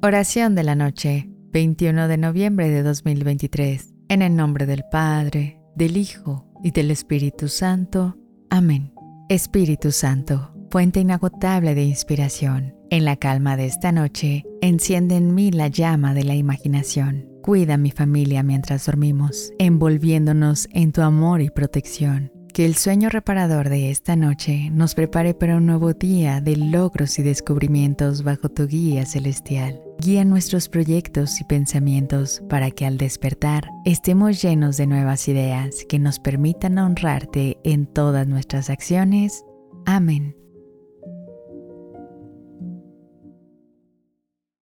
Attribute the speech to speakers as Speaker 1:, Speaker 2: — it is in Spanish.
Speaker 1: Oración de la noche, 21 de noviembre de 2023. En el nombre del Padre, del Hijo y del Espíritu Santo. Amén. Espíritu Santo, fuente inagotable de inspiración, en la calma de esta noche, enciende en mí la llama de la imaginación. Cuida a mi familia mientras dormimos, envolviéndonos en tu amor y protección. Que el sueño reparador de esta noche nos prepare para un nuevo día de logros y descubrimientos bajo tu guía celestial. Guía nuestros proyectos y pensamientos para que al despertar estemos llenos de nuevas ideas que nos permitan honrarte en todas nuestras acciones. Amén.